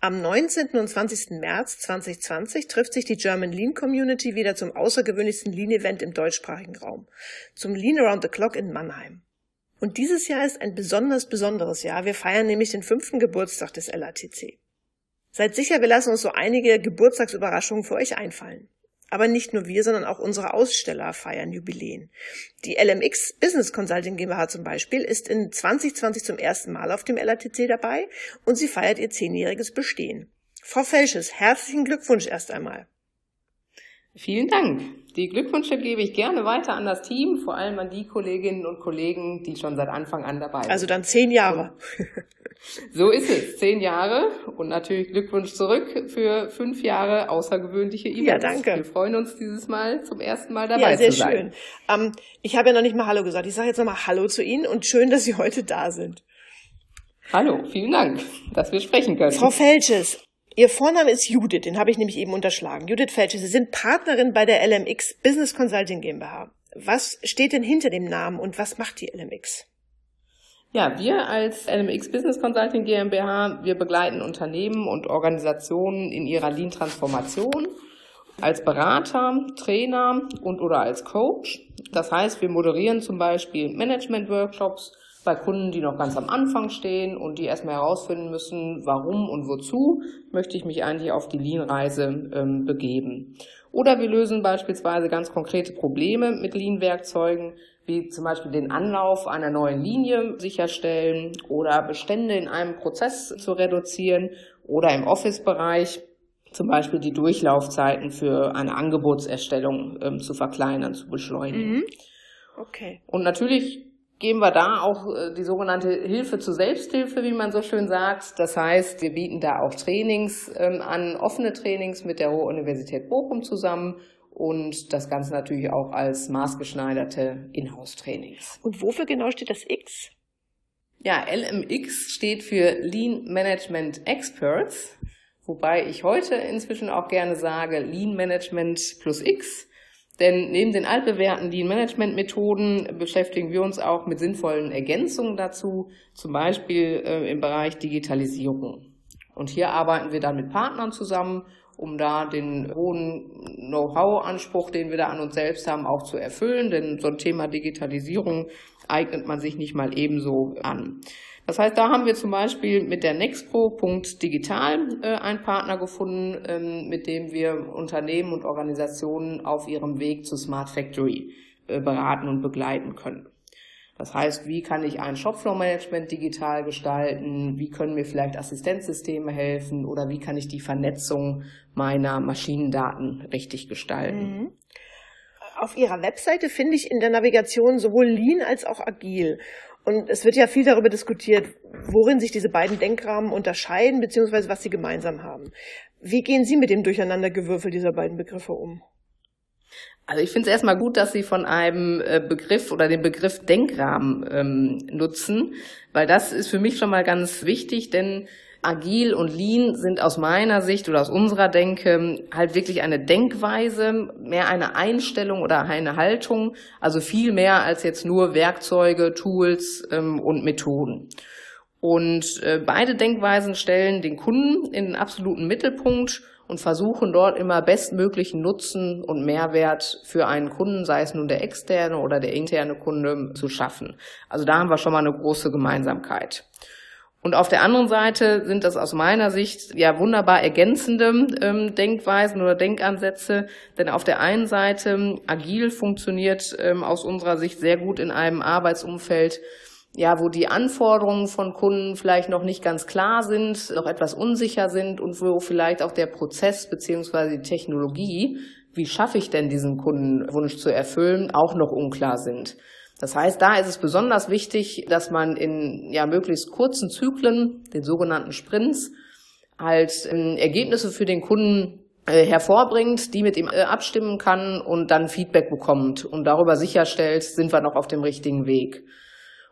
Am 19. und 20. März 2020 trifft sich die German Lean Community wieder zum außergewöhnlichsten Lean-Event im deutschsprachigen Raum, zum Lean Around the Clock in Mannheim. Und dieses Jahr ist ein besonders besonderes Jahr. Wir feiern nämlich den fünften Geburtstag des LATC. Seid sicher, wir lassen uns so einige Geburtstagsüberraschungen für euch einfallen. Aber nicht nur wir, sondern auch unsere Aussteller feiern Jubiläen. Die LMX Business Consulting GmbH zum Beispiel ist in 2020 zum ersten Mal auf dem LATC dabei und sie feiert ihr zehnjähriges Bestehen. Frau Felsches, herzlichen Glückwunsch erst einmal. Vielen Dank. Die Glückwünsche gebe ich gerne weiter an das Team, vor allem an die Kolleginnen und Kollegen, die schon seit Anfang an dabei sind. Also dann zehn Jahre. So ist es. Zehn Jahre und natürlich Glückwunsch zurück für fünf Jahre außergewöhnliche Events. Ja, danke. Wir freuen uns dieses Mal zum ersten Mal dabei ja, sehr zu sein. schön. Ähm, ich habe ja noch nicht mal Hallo gesagt. Ich sage jetzt nochmal Hallo zu Ihnen und schön, dass Sie heute da sind. Hallo, vielen Dank, dass wir sprechen können. Frau Felches, Ihr Vorname ist Judith, den habe ich nämlich eben unterschlagen. Judith Felches, Sie sind Partnerin bei der LMX Business Consulting GmbH. Was steht denn hinter dem Namen und was macht die LMX? Ja, wir als LMX Business Consulting GmbH, wir begleiten Unternehmen und Organisationen in ihrer Lean-Transformation als Berater, Trainer und oder als Coach. Das heißt, wir moderieren zum Beispiel Management-Workshops bei Kunden, die noch ganz am Anfang stehen und die erstmal herausfinden müssen, warum und wozu möchte ich mich eigentlich auf die Lean-Reise ähm, begeben. Oder wir lösen beispielsweise ganz konkrete Probleme mit Lean-Werkzeugen, wie zum Beispiel den Anlauf einer neuen Linie sicherstellen oder Bestände in einem Prozess zu reduzieren oder im Office-Bereich zum Beispiel die Durchlaufzeiten für eine Angebotserstellung ähm, zu verkleinern, zu beschleunigen. Mhm. Okay. Und natürlich geben wir da auch äh, die sogenannte Hilfe zur Selbsthilfe, wie man so schön sagt. Das heißt, wir bieten da auch Trainings ähm, an, offene Trainings mit der Ruhr-Universität Bochum zusammen und das Ganze natürlich auch als maßgeschneiderte Inhouse-Trainings. Und wofür genau steht das X? Ja, LMX steht für Lean Management Experts, wobei ich heute inzwischen auch gerne sage Lean Management plus X. Denn neben den altbewährten Lean Management Methoden beschäftigen wir uns auch mit sinnvollen Ergänzungen dazu, zum Beispiel äh, im Bereich Digitalisierung. Und hier arbeiten wir dann mit Partnern zusammen um da den hohen Know-how-Anspruch, den wir da an uns selbst haben, auch zu erfüllen. Denn so ein Thema Digitalisierung eignet man sich nicht mal ebenso an. Das heißt, da haben wir zum Beispiel mit der Nexpro.digital äh, einen Partner gefunden, ähm, mit dem wir Unternehmen und Organisationen auf ihrem Weg zu Smart Factory äh, beraten und begleiten können. Das heißt, wie kann ich ein Shopflow-Management digital gestalten? Wie können mir vielleicht Assistenzsysteme helfen? Oder wie kann ich die Vernetzung meiner Maschinendaten richtig gestalten? Mhm. Auf Ihrer Webseite finde ich in der Navigation sowohl Lean als auch Agil. Und es wird ja viel darüber diskutiert, worin sich diese beiden Denkrahmen unterscheiden, beziehungsweise was sie gemeinsam haben. Wie gehen Sie mit dem Durcheinandergewürfel dieser beiden Begriffe um? Also ich finde es erstmal gut, dass Sie von einem äh, Begriff oder dem Begriff Denkrahmen ähm, nutzen, weil das ist für mich schon mal ganz wichtig, denn Agil und Lean sind aus meiner Sicht oder aus unserer Denke halt wirklich eine Denkweise, mehr eine Einstellung oder eine Haltung, also viel mehr als jetzt nur Werkzeuge, Tools ähm, und Methoden. Und äh, beide Denkweisen stellen den Kunden in den absoluten Mittelpunkt und versuchen dort immer bestmöglichen Nutzen und Mehrwert für einen Kunden, sei es nun der externe oder der interne Kunde, zu schaffen. Also da haben wir schon mal eine große Gemeinsamkeit. Und auf der anderen Seite sind das aus meiner Sicht ja wunderbar ergänzende ähm, Denkweisen oder Denkansätze, denn auf der einen Seite agil funktioniert ähm, aus unserer Sicht sehr gut in einem Arbeitsumfeld, ja, wo die Anforderungen von Kunden vielleicht noch nicht ganz klar sind, noch etwas unsicher sind und wo vielleicht auch der Prozess beziehungsweise die Technologie, wie schaffe ich denn diesen Kundenwunsch zu erfüllen, auch noch unklar sind. Das heißt, da ist es besonders wichtig, dass man in ja möglichst kurzen Zyklen, den sogenannten Sprints, halt äh, Ergebnisse für den Kunden äh, hervorbringt, die mit ihm äh, abstimmen kann und dann Feedback bekommt und darüber sicherstellt, sind wir noch auf dem richtigen Weg.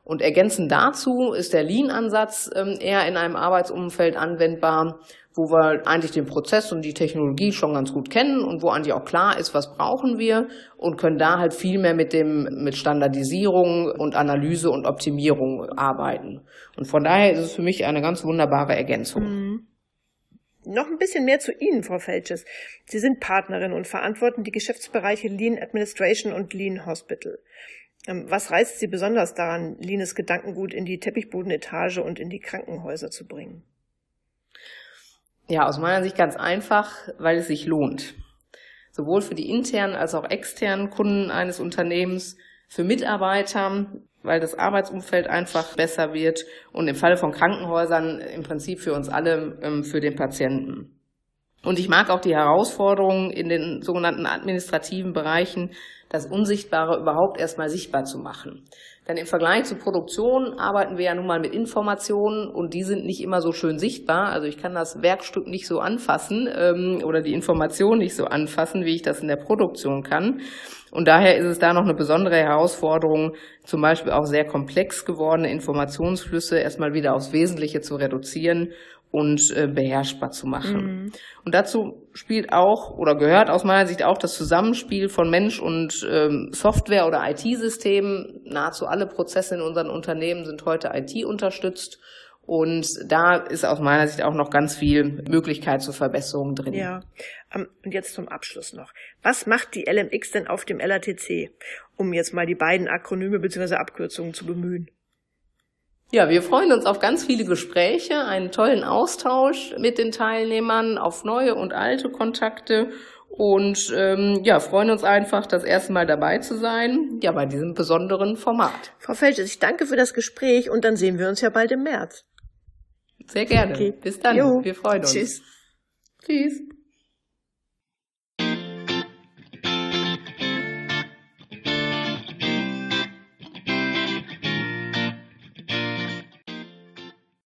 Und ergänzend dazu ist der Lean-Ansatz ähm, eher in einem Arbeitsumfeld anwendbar, wo wir eigentlich den Prozess und die Technologie schon ganz gut kennen und wo eigentlich auch klar ist, was brauchen wir und können da halt viel mehr mit dem, mit Standardisierung und Analyse und Optimierung arbeiten. Und von daher ist es für mich eine ganz wunderbare Ergänzung. Mhm. Noch ein bisschen mehr zu Ihnen, Frau Felches. Sie sind Partnerin und verantworten die Geschäftsbereiche Lean Administration und Lean Hospital. Ähm, was reizt Sie besonders daran, Leanes Gedankengut in die Teppichbodenetage und in die Krankenhäuser zu bringen? Ja, aus meiner Sicht ganz einfach, weil es sich lohnt. Sowohl für die internen als auch externen Kunden eines Unternehmens, für Mitarbeiter, weil das Arbeitsumfeld einfach besser wird und im Falle von Krankenhäusern im Prinzip für uns alle, ähm, für den Patienten. Und ich mag auch die Herausforderungen in den sogenannten administrativen Bereichen, das Unsichtbare überhaupt erstmal sichtbar zu machen. Denn im Vergleich zur Produktion arbeiten wir ja nun mal mit Informationen und die sind nicht immer so schön sichtbar. Also ich kann das Werkstück nicht so anfassen ähm, oder die Information nicht so anfassen, wie ich das in der Produktion kann. Und daher ist es da noch eine besondere Herausforderung, zum Beispiel auch sehr komplex gewordene Informationsflüsse erstmal wieder aufs Wesentliche zu reduzieren und äh, beherrschbar zu machen. Mhm. Und dazu spielt auch oder gehört aus meiner Sicht auch das Zusammenspiel von Mensch und ähm, Software oder IT-Systemen. Nahezu alle Prozesse in unseren Unternehmen sind heute IT unterstützt. Und da ist aus meiner Sicht auch noch ganz viel Möglichkeit zur Verbesserung drin. Ja, um, und jetzt zum Abschluss noch. Was macht die LMX denn auf dem LATC, um jetzt mal die beiden Akronyme bzw. Abkürzungen zu bemühen? Ja, wir freuen uns auf ganz viele Gespräche, einen tollen Austausch mit den Teilnehmern, auf neue und alte Kontakte und ähm, ja, freuen uns einfach, das erste Mal dabei zu sein, ja, bei diesem besonderen Format. Frau Felches, ich danke für das Gespräch und dann sehen wir uns ja bald im März. Sehr gerne. Okay. Bis dann. Jo. Wir freuen uns. Tschüss. Tschüss.